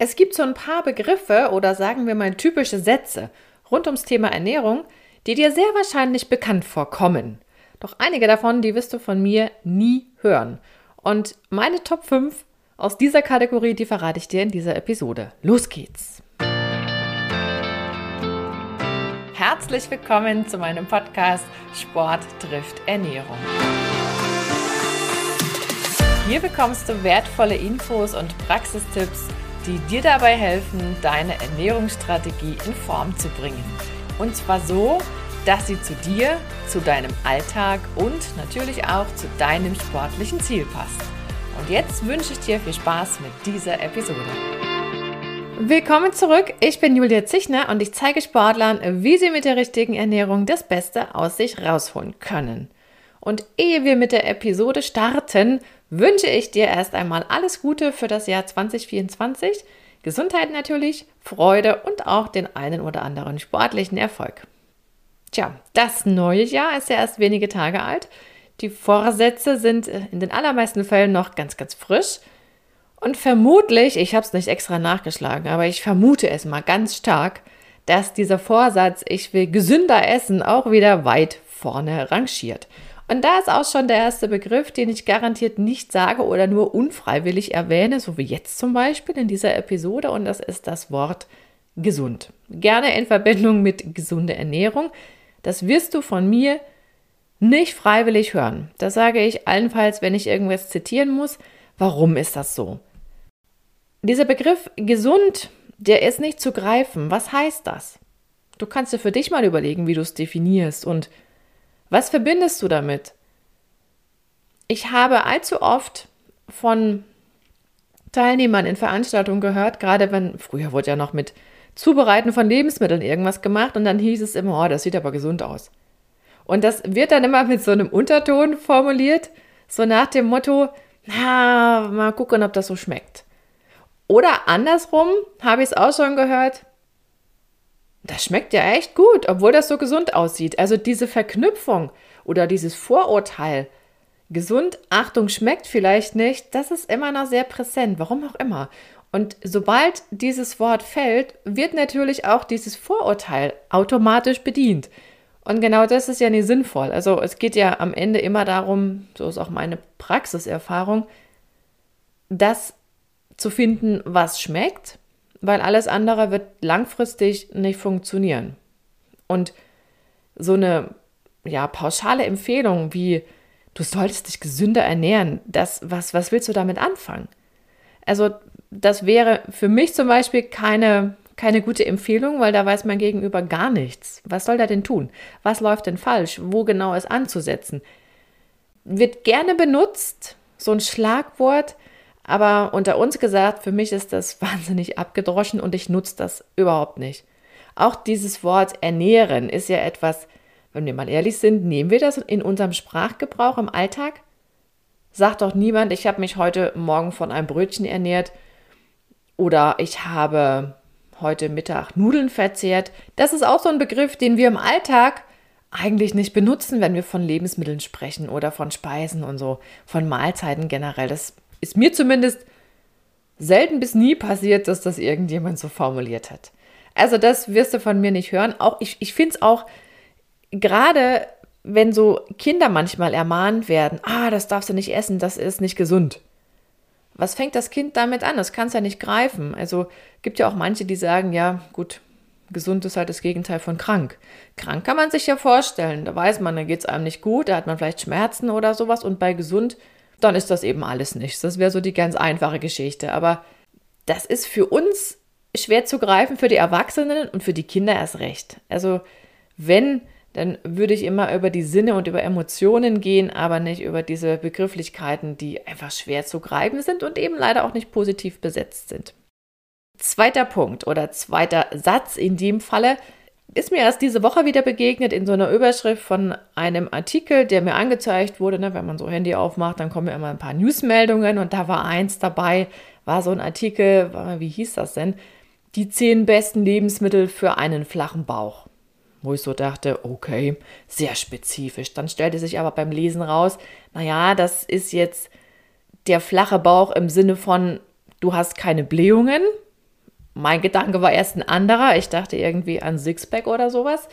Es gibt so ein paar Begriffe oder sagen wir mal typische Sätze rund ums Thema Ernährung, die dir sehr wahrscheinlich bekannt vorkommen. Doch einige davon, die wirst du von mir nie hören. Und meine Top 5 aus dieser Kategorie, die verrate ich dir in dieser Episode. Los geht's! Herzlich willkommen zu meinem Podcast Sport trifft Ernährung. Hier bekommst du wertvolle Infos und Praxistipps, die dir dabei helfen, deine Ernährungsstrategie in Form zu bringen. Und zwar so, dass sie zu dir, zu deinem Alltag und natürlich auch zu deinem sportlichen Ziel passt. Und jetzt wünsche ich dir viel Spaß mit dieser Episode. Willkommen zurück. Ich bin Julia Zichner und ich zeige Sportlern, wie sie mit der richtigen Ernährung das Beste aus sich rausholen können. Und ehe wir mit der Episode starten, wünsche ich dir erst einmal alles Gute für das Jahr 2024. Gesundheit natürlich, Freude und auch den einen oder anderen sportlichen Erfolg. Tja, das neue Jahr ist ja erst wenige Tage alt. Die Vorsätze sind in den allermeisten Fällen noch ganz, ganz frisch. Und vermutlich, ich habe es nicht extra nachgeschlagen, aber ich vermute es mal ganz stark, dass dieser Vorsatz, ich will gesünder essen, auch wieder weit vorne rangiert. Und da ist auch schon der erste Begriff, den ich garantiert nicht sage oder nur unfreiwillig erwähne, so wie jetzt zum Beispiel in dieser Episode, und das ist das Wort gesund. Gerne in Verbindung mit gesunde Ernährung. Das wirst du von mir nicht freiwillig hören. Das sage ich allenfalls, wenn ich irgendwas zitieren muss. Warum ist das so? Dieser Begriff gesund, der ist nicht zu greifen. Was heißt das? Du kannst dir für dich mal überlegen, wie du es definierst und was verbindest du damit? Ich habe allzu oft von Teilnehmern in Veranstaltungen gehört, gerade wenn, früher wurde ja noch mit Zubereiten von Lebensmitteln irgendwas gemacht und dann hieß es immer, oh, das sieht aber gesund aus. Und das wird dann immer mit so einem Unterton formuliert, so nach dem Motto, na, mal gucken, ob das so schmeckt. Oder andersrum habe ich es auch schon gehört, das schmeckt ja echt gut, obwohl das so gesund aussieht. Also diese Verknüpfung oder dieses Vorurteil, gesund, Achtung, schmeckt vielleicht nicht, das ist immer noch sehr präsent, warum auch immer. Und sobald dieses Wort fällt, wird natürlich auch dieses Vorurteil automatisch bedient. Und genau das ist ja nicht sinnvoll. Also es geht ja am Ende immer darum, so ist auch meine Praxiserfahrung, das zu finden, was schmeckt, weil alles andere wird langfristig nicht funktionieren. Und so eine ja, pauschale Empfehlung wie du solltest dich gesünder ernähren, das, was, was willst du damit anfangen? Also, das wäre für mich zum Beispiel keine, keine gute Empfehlung, weil da weiß mein Gegenüber gar nichts. Was soll der denn tun? Was läuft denn falsch? Wo genau ist anzusetzen? Wird gerne benutzt, so ein Schlagwort, aber unter uns gesagt, für mich ist das wahnsinnig abgedroschen und ich nutze das überhaupt nicht. Auch dieses Wort ernähren ist ja etwas, wenn wir mal ehrlich sind, nehmen wir das in unserem Sprachgebrauch im Alltag? Sagt doch niemand, ich habe mich heute Morgen von einem Brötchen ernährt oder ich habe heute Mittag Nudeln verzehrt. Das ist auch so ein Begriff, den wir im Alltag eigentlich nicht benutzen, wenn wir von Lebensmitteln sprechen oder von Speisen und so, von Mahlzeiten generell. Das ist mir zumindest selten bis nie passiert, dass das irgendjemand so formuliert hat. Also das wirst du von mir nicht hören. Auch ich, ich finde es auch gerade, wenn so Kinder manchmal ermahnt werden, ah, das darfst du nicht essen, das ist nicht gesund. Was fängt das Kind damit an? Das kann es ja nicht greifen. Also gibt ja auch manche, die sagen, ja, gut, gesund ist halt das Gegenteil von krank. Krank kann man sich ja vorstellen. Da weiß man, da geht es einem nicht gut, da hat man vielleicht Schmerzen oder sowas. Und bei gesund, dann ist das eben alles nichts. Das wäre so die ganz einfache Geschichte. Aber das ist für uns schwer zu greifen, für die Erwachsenen und für die Kinder erst recht. Also wenn dann würde ich immer über die Sinne und über Emotionen gehen, aber nicht über diese Begrifflichkeiten, die einfach schwer zu greifen sind und eben leider auch nicht positiv besetzt sind. Zweiter Punkt oder zweiter Satz in dem Falle ist mir erst diese Woche wieder begegnet in so einer Überschrift von einem Artikel, der mir angezeigt wurde. Ne, wenn man so Handy aufmacht, dann kommen ja immer ein paar Newsmeldungen und da war eins dabei, war so ein Artikel, wie hieß das denn? Die zehn besten Lebensmittel für einen flachen Bauch wo ich so dachte, okay, sehr spezifisch. Dann stellte sich aber beim Lesen raus, naja, das ist jetzt der flache Bauch im Sinne von, du hast keine Blähungen, mein Gedanke war erst ein anderer. Ich dachte irgendwie an Sixpack oder sowas.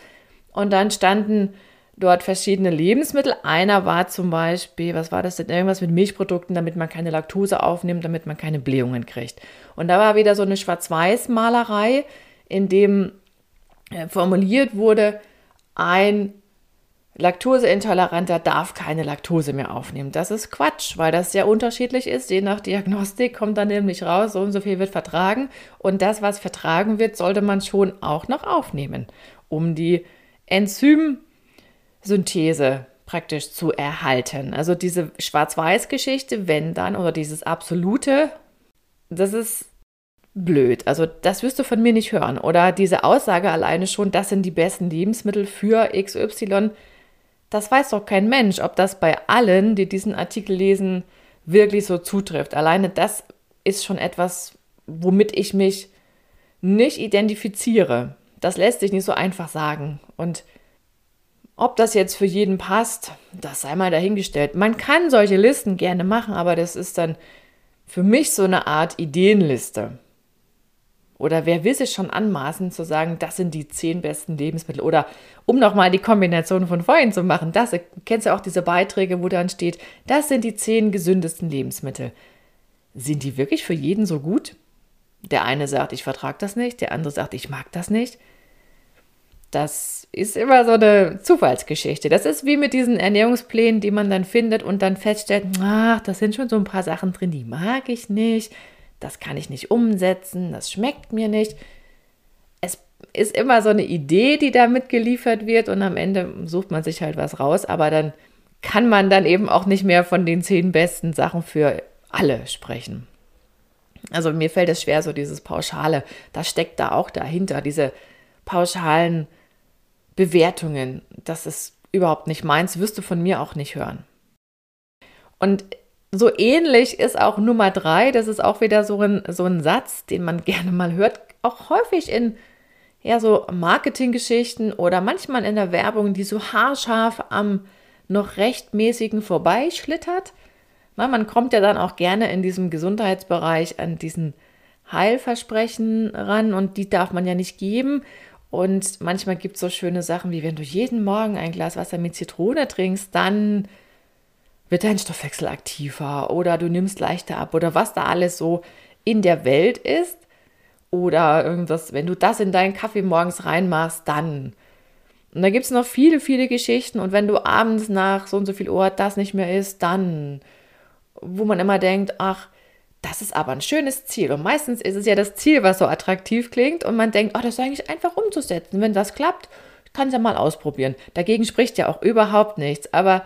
Und dann standen dort verschiedene Lebensmittel. Einer war zum Beispiel, was war das denn? Irgendwas mit Milchprodukten, damit man keine Laktose aufnimmt, damit man keine Blähungen kriegt. Und da war wieder so eine Schwarz-Weiß-Malerei, in dem äh, formuliert wurde, ein Laktoseintoleranter darf keine Laktose mehr aufnehmen. Das ist Quatsch, weil das sehr unterschiedlich ist. Je nach Diagnostik kommt dann nämlich raus, so und so viel wird vertragen. Und das, was vertragen wird, sollte man schon auch noch aufnehmen, um die Enzymsynthese praktisch zu erhalten. Also diese Schwarz-Weiß-Geschichte, wenn dann, oder dieses absolute, das ist blöd. Also das wirst du von mir nicht hören. Oder diese Aussage alleine schon, das sind die besten Lebensmittel für XY das weiß doch kein Mensch, ob das bei allen, die diesen Artikel lesen, wirklich so zutrifft. Alleine das ist schon etwas, womit ich mich nicht identifiziere. Das lässt sich nicht so einfach sagen. Und ob das jetzt für jeden passt, das sei mal dahingestellt. Man kann solche Listen gerne machen, aber das ist dann für mich so eine Art Ideenliste. Oder wer will sich schon anmaßen zu sagen, das sind die zehn besten Lebensmittel? Oder um nochmal die Kombination von vorhin zu machen, das, kennst du auch diese Beiträge, wo dann steht, das sind die zehn gesündesten Lebensmittel. Sind die wirklich für jeden so gut? Der eine sagt, ich vertrage das nicht, der andere sagt, ich mag das nicht. Das ist immer so eine Zufallsgeschichte. Das ist wie mit diesen Ernährungsplänen, die man dann findet und dann feststellt, ach, da sind schon so ein paar Sachen drin, die mag ich nicht das kann ich nicht umsetzen, das schmeckt mir nicht. Ist immer so eine Idee, die da mitgeliefert wird und am Ende sucht man sich halt was raus, aber dann kann man dann eben auch nicht mehr von den zehn besten Sachen für alle sprechen. Also mir fällt es schwer, so dieses Pauschale, das steckt da auch dahinter, diese pauschalen Bewertungen. Das ist überhaupt nicht meins, wirst du von mir auch nicht hören. Und so ähnlich ist auch Nummer drei, das ist auch wieder so ein, so ein Satz, den man gerne mal hört, auch häufig in ja, so Marketinggeschichten oder manchmal in der Werbung, die so haarscharf am noch rechtmäßigen vorbeischlittert. Na, man kommt ja dann auch gerne in diesem Gesundheitsbereich an diesen Heilversprechen ran und die darf man ja nicht geben. Und manchmal gibt es so schöne Sachen wie, wenn du jeden Morgen ein Glas Wasser mit Zitrone trinkst, dann wird dein Stoffwechsel aktiver oder du nimmst leichter ab oder was da alles so in der Welt ist. Oder irgendwas, wenn du das in deinen Kaffee morgens reinmachst, dann. Und da gibt es noch viele, viele Geschichten. Und wenn du abends nach so und so viel Uhr das nicht mehr isst, dann. Wo man immer denkt, ach, das ist aber ein schönes Ziel. Und meistens ist es ja das Ziel, was so attraktiv klingt. Und man denkt, ach, das ist eigentlich einfach umzusetzen. Wenn das klappt, kann es ja mal ausprobieren. Dagegen spricht ja auch überhaupt nichts. Aber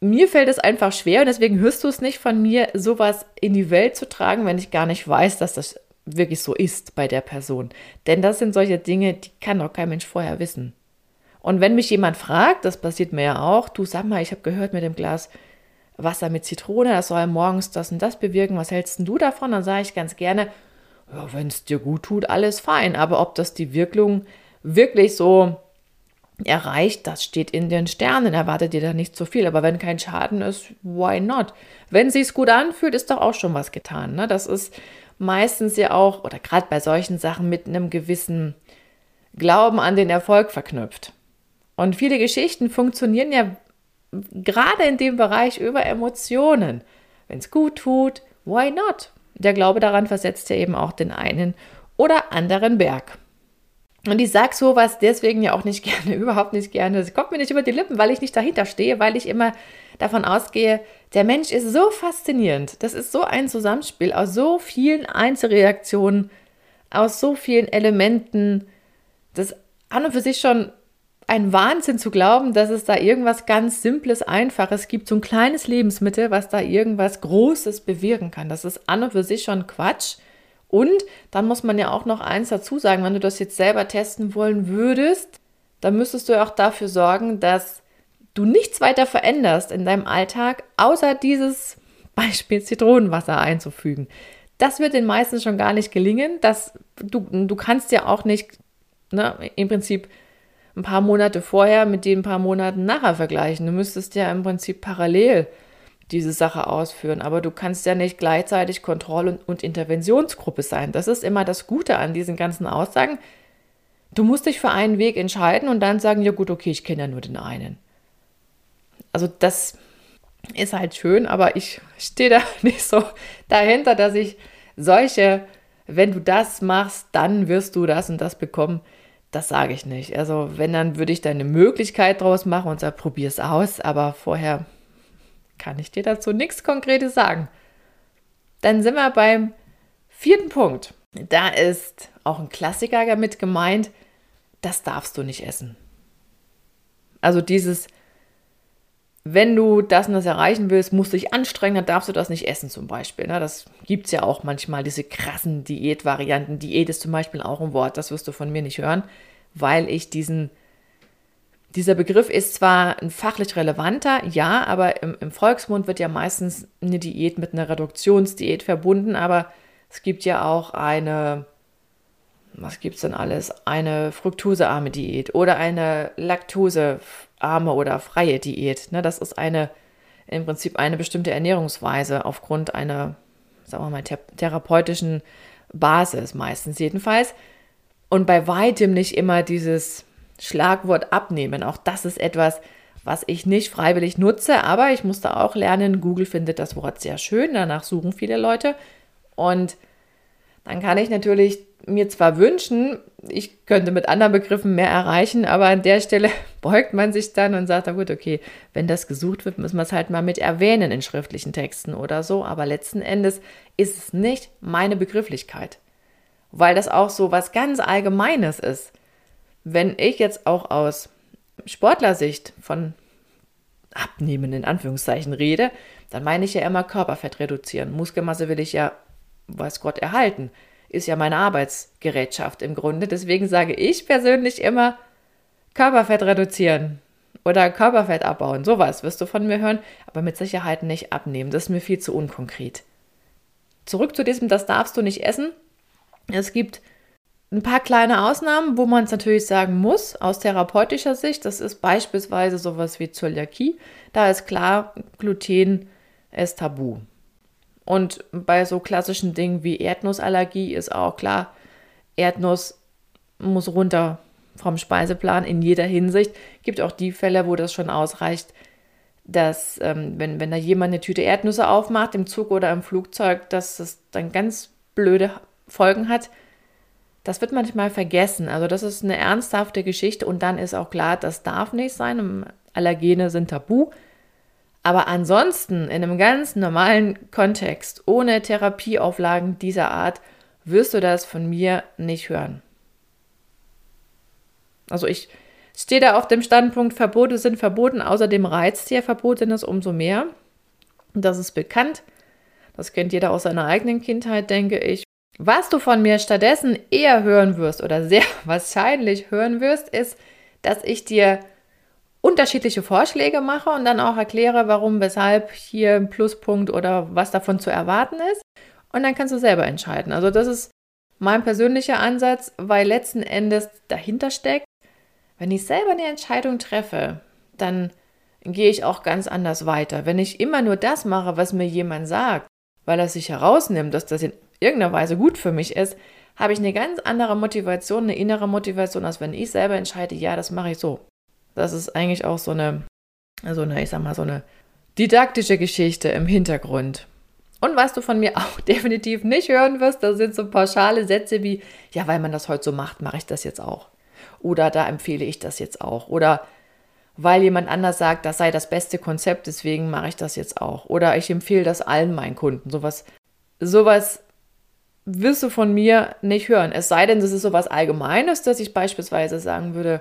mir fällt es einfach schwer und deswegen hörst du es nicht von mir, sowas in die Welt zu tragen, wenn ich gar nicht weiß, dass das wirklich so ist bei der Person. Denn das sind solche Dinge, die kann doch kein Mensch vorher wissen. Und wenn mich jemand fragt, das passiert mir ja auch, du sag mal, ich habe gehört mit dem Glas Wasser mit Zitrone, das soll morgens das und das bewirken, was hältst du davon? Dann sage ich ganz gerne, ja, wenn es dir gut tut, alles fein. Aber ob das die Wirkung wirklich so erreicht, das steht in den Sternen. Erwartet ihr da nicht zu viel. Aber wenn kein Schaden ist, why not? Wenn sich's gut anfühlt, ist doch auch schon was getan. Ne? Das ist meistens ja auch, oder gerade bei solchen Sachen, mit einem gewissen Glauben an den Erfolg verknüpft. Und viele Geschichten funktionieren ja gerade in dem Bereich über Emotionen. Wenn es gut tut, why not? Der Glaube daran versetzt ja eben auch den einen oder anderen Berg. Und ich sage sowas deswegen ja auch nicht gerne, überhaupt nicht gerne. Es kommt mir nicht über die Lippen, weil ich nicht dahinter stehe, weil ich immer davon ausgehe, der Mensch ist so faszinierend. Das ist so ein Zusammenspiel aus so vielen Einzelreaktionen, aus so vielen Elementen. Das an und für sich schon ein Wahnsinn zu glauben, dass es da irgendwas ganz Simples, Einfaches gibt, so ein kleines Lebensmittel, was da irgendwas Großes bewirken kann. Das ist an und für sich schon Quatsch. Und dann muss man ja auch noch eins dazu sagen, wenn du das jetzt selber testen wollen würdest, dann müsstest du auch dafür sorgen, dass du nichts weiter veränderst in deinem Alltag, außer dieses Beispiel Zitronenwasser einzufügen. Das wird den meisten schon gar nicht gelingen. Das, du, du kannst ja auch nicht ne, im Prinzip ein paar Monate vorher mit den paar Monaten nachher vergleichen. Du müsstest ja im Prinzip parallel diese Sache ausführen. Aber du kannst ja nicht gleichzeitig Kontroll- und, und Interventionsgruppe sein. Das ist immer das Gute an diesen ganzen Aussagen. Du musst dich für einen Weg entscheiden und dann sagen, ja gut, okay, ich kenne ja nur den einen. Also das ist halt schön, aber ich stehe da nicht so dahinter, dass ich solche, wenn du das machst, dann wirst du das und das bekommen. Das sage ich nicht. Also wenn, dann würde ich da eine Möglichkeit draus machen und sage, probier es aus, aber vorher kann ich dir dazu nichts Konkretes sagen. Dann sind wir beim vierten Punkt. Da ist auch ein Klassiker damit gemeint, das darfst du nicht essen. Also dieses, wenn du das und das erreichen willst, musst du dich anstrengen, dann darfst du das nicht essen zum Beispiel. Ne? Das gibt es ja auch manchmal, diese krassen Diätvarianten. Diät ist zum Beispiel auch ein Wort, das wirst du von mir nicht hören, weil ich diesen, dieser Begriff ist zwar ein fachlich relevanter, ja, aber im, im Volksmund wird ja meistens eine Diät mit einer Reduktionsdiät verbunden, aber es gibt ja auch eine was gibt es denn alles? Eine fruktosearme Diät oder eine laktosearme oder freie Diät. Ne? Das ist eine im Prinzip eine bestimmte Ernährungsweise aufgrund einer, sagen wir mal, therapeutischen Basis meistens jedenfalls. Und bei weitem nicht immer dieses Schlagwort abnehmen. Auch das ist etwas, was ich nicht freiwillig nutze, aber ich musste auch lernen, Google findet das Wort sehr schön, danach suchen viele Leute. Und dann kann ich natürlich mir zwar wünschen, ich könnte mit anderen Begriffen mehr erreichen, aber an der Stelle beugt man sich dann und sagt, na gut, okay, wenn das gesucht wird, müssen wir es halt mal mit erwähnen in schriftlichen Texten oder so. Aber letzten Endes ist es nicht meine Begrifflichkeit, weil das auch so was ganz Allgemeines ist. Wenn ich jetzt auch aus Sportlersicht von abnehmen in Anführungszeichen rede, dann meine ich ja immer Körperfett reduzieren. Muskelmasse will ich ja, weiß Gott, erhalten ist ja meine Arbeitsgerätschaft im Grunde. Deswegen sage ich persönlich immer Körperfett reduzieren oder Körperfett abbauen. Sowas wirst du von mir hören, aber mit Sicherheit nicht abnehmen. Das ist mir viel zu unkonkret. Zurück zu diesem, das darfst du nicht essen. Es gibt ein paar kleine Ausnahmen, wo man es natürlich sagen muss, aus therapeutischer Sicht. Das ist beispielsweise sowas wie Zöliakie. Da ist klar, Gluten ist tabu. Und bei so klassischen Dingen wie Erdnussallergie ist auch klar, Erdnuss muss runter vom Speiseplan in jeder Hinsicht. Gibt auch die Fälle, wo das schon ausreicht, dass ähm, wenn, wenn da jemand eine Tüte Erdnüsse aufmacht im Zug oder im Flugzeug, dass das dann ganz blöde Folgen hat. Das wird manchmal vergessen. Also das ist eine ernsthafte Geschichte und dann ist auch klar, das darf nicht sein. Allergene sind tabu. Aber ansonsten in einem ganz normalen Kontext, ohne Therapieauflagen dieser Art, wirst du das von mir nicht hören. Also ich stehe da auf dem Standpunkt, Verbote sind verboten, außerdem reizt hier Verbotenes umso mehr. Das ist bekannt. Das kennt jeder aus seiner eigenen Kindheit, denke ich. Was du von mir stattdessen eher hören wirst oder sehr wahrscheinlich hören wirst, ist, dass ich dir unterschiedliche Vorschläge mache und dann auch erkläre, warum, weshalb hier ein Pluspunkt oder was davon zu erwarten ist. Und dann kannst du selber entscheiden. Also das ist mein persönlicher Ansatz, weil letzten Endes dahinter steckt, wenn ich selber eine Entscheidung treffe, dann gehe ich auch ganz anders weiter. Wenn ich immer nur das mache, was mir jemand sagt, weil er sich herausnimmt, dass das in irgendeiner Weise gut für mich ist, habe ich eine ganz andere Motivation, eine innere Motivation, als wenn ich selber entscheide, ja, das mache ich so. Das ist eigentlich auch so eine, so eine, ich sag mal, so eine didaktische Geschichte im Hintergrund. Und was du von mir auch definitiv nicht hören wirst, das sind so pauschale Sätze wie, ja, weil man das heute so macht, mache ich das jetzt auch. Oder da empfehle ich das jetzt auch. Oder weil jemand anders sagt, das sei das beste Konzept, deswegen mache ich das jetzt auch. Oder ich empfehle das allen meinen Kunden. Sowas, sowas wirst du von mir nicht hören. Es sei denn, das ist sowas Allgemeines, dass ich beispielsweise sagen würde,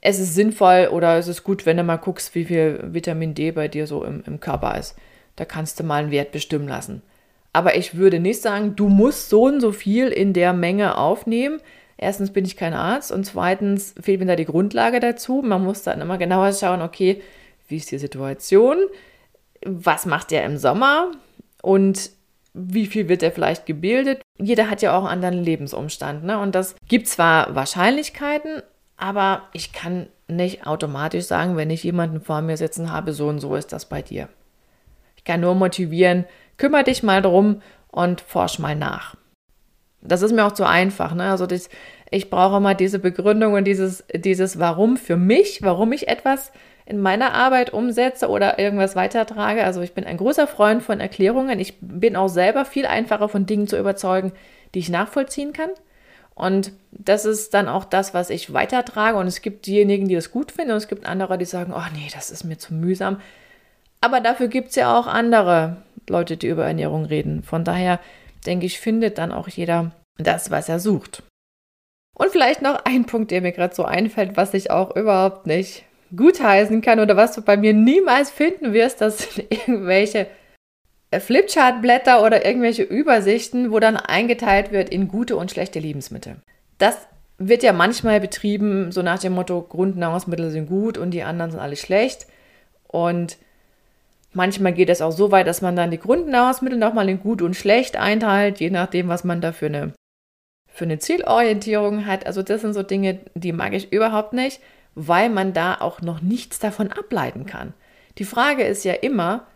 es ist sinnvoll oder es ist gut, wenn du mal guckst, wie viel Vitamin D bei dir so im, im Körper ist. Da kannst du mal einen Wert bestimmen lassen. Aber ich würde nicht sagen, du musst so und so viel in der Menge aufnehmen. Erstens bin ich kein Arzt und zweitens fehlt mir da die Grundlage dazu. Man muss dann immer genauer schauen, okay, wie ist die Situation? Was macht der im Sommer? Und wie viel wird er vielleicht gebildet? Jeder hat ja auch einen anderen Lebensumstand. Ne? Und das gibt zwar Wahrscheinlichkeiten, aber ich kann nicht automatisch sagen, wenn ich jemanden vor mir sitzen habe, so und so ist das bei dir. Ich kann nur motivieren, kümmere dich mal drum und forsch mal nach. Das ist mir auch zu einfach. Ne? Also das, ich brauche immer diese Begründung und dieses, dieses Warum für mich, warum ich etwas in meiner Arbeit umsetze oder irgendwas weitertrage. Also ich bin ein großer Freund von Erklärungen. Ich bin auch selber viel einfacher von Dingen zu überzeugen, die ich nachvollziehen kann. Und das ist dann auch das, was ich weitertrage. Und es gibt diejenigen, die das gut finden und es gibt andere, die sagen, oh nee, das ist mir zu mühsam. Aber dafür gibt es ja auch andere Leute, die über Ernährung reden. Von daher denke ich, findet dann auch jeder das, was er sucht. Und vielleicht noch ein Punkt, der mir gerade so einfällt, was ich auch überhaupt nicht gutheißen kann oder was du bei mir niemals finden wirst, das sind irgendwelche Flipchart-Blätter oder irgendwelche Übersichten, wo dann eingeteilt wird in gute und schlechte Lebensmittel. Das wird ja manchmal betrieben, so nach dem Motto, Grundnahrungsmittel sind gut und die anderen sind alle schlecht. Und manchmal geht es auch so weit, dass man dann die Grundnahrungsmittel nochmal in gut und schlecht einteilt, je nachdem, was man da für eine, für eine Zielorientierung hat. Also das sind so Dinge, die mag ich überhaupt nicht, weil man da auch noch nichts davon ableiten kann. Die Frage ist ja immer,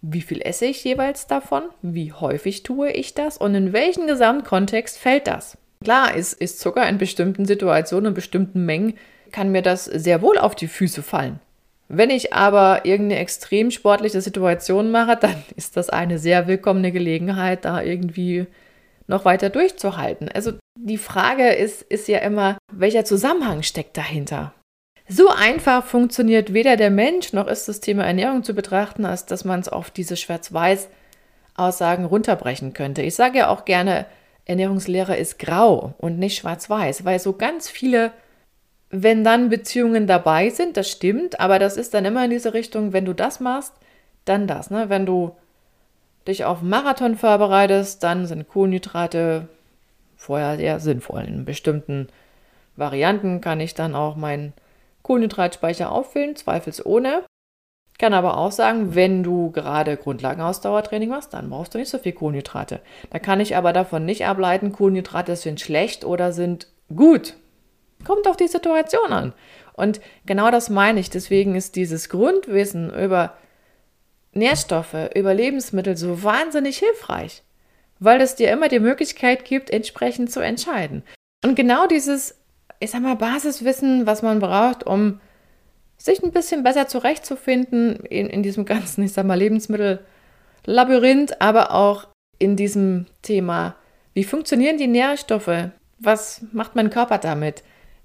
wie viel esse ich jeweils davon? Wie häufig tue ich das? Und in welchen Gesamtkontext fällt das? Klar, ist, ist Zucker in bestimmten Situationen, in bestimmten Mengen, kann mir das sehr wohl auf die Füße fallen. Wenn ich aber irgendeine extrem sportliche Situation mache, dann ist das eine sehr willkommene Gelegenheit, da irgendwie noch weiter durchzuhalten. Also die Frage ist, ist ja immer, welcher Zusammenhang steckt dahinter? So einfach funktioniert weder der Mensch noch ist das Thema Ernährung zu betrachten, als dass man es auf diese Schwarz-Weiß-Aussagen runterbrechen könnte. Ich sage ja auch gerne, Ernährungslehre ist grau und nicht schwarz-weiß, weil so ganz viele, wenn dann Beziehungen dabei sind, das stimmt, aber das ist dann immer in diese Richtung, wenn du das machst, dann das. Ne? Wenn du dich auf Marathon vorbereitest, dann sind Kohlenhydrate vorher sehr sinnvoll. In bestimmten Varianten kann ich dann auch mein Kohlenhydratspeicher auffüllen, zweifelsohne. Kann aber auch sagen, wenn du gerade Grundlagenausdauertraining machst, dann brauchst du nicht so viel Kohlenhydrate. Da kann ich aber davon nicht ableiten, Kohlenhydrate sind schlecht oder sind gut. Kommt auf die Situation an. Und genau das meine ich. Deswegen ist dieses Grundwissen über Nährstoffe, über Lebensmittel so wahnsinnig hilfreich, weil es dir immer die Möglichkeit gibt, entsprechend zu entscheiden. Und genau dieses ich sag mal, Basiswissen, was man braucht, um sich ein bisschen besser zurechtzufinden in, in diesem ganzen, ich sag mal, Lebensmittellabyrinth, aber auch in diesem Thema, wie funktionieren die Nährstoffe? Was macht mein Körper damit?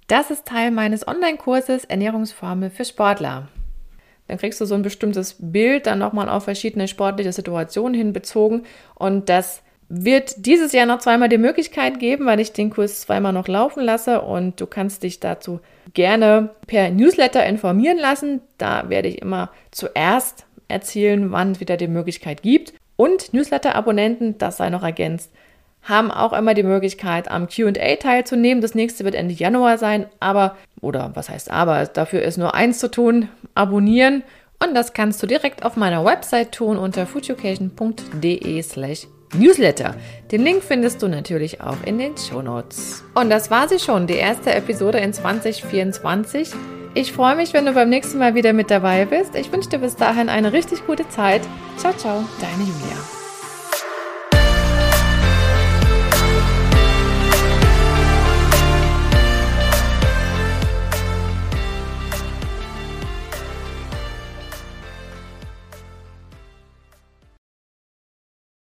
Das ist Teil meines Online-Kurses Ernährungsformel für Sportler. Dann kriegst du so ein bestimmtes Bild dann nochmal auf verschiedene sportliche Situationen hinbezogen und das wird dieses Jahr noch zweimal die Möglichkeit geben, weil ich den Kurs zweimal noch laufen lasse und du kannst dich dazu gerne per Newsletter informieren lassen. Da werde ich immer zuerst erzählen, wann es wieder die Möglichkeit gibt. Und Newsletter-Abonnenten, das sei noch ergänzt, haben auch immer die Möglichkeit, am QA teilzunehmen. Das nächste wird Ende Januar sein, aber, oder was heißt aber, dafür ist nur eins zu tun, abonnieren. Und das kannst du direkt auf meiner Website tun unter foodeducation.de slash Newsletter. Den Link findest du natürlich auch in den Show Notes. Und das war sie schon, die erste Episode in 2024. Ich freue mich, wenn du beim nächsten Mal wieder mit dabei bist. Ich wünsche dir bis dahin eine richtig gute Zeit. Ciao, ciao, deine Julia.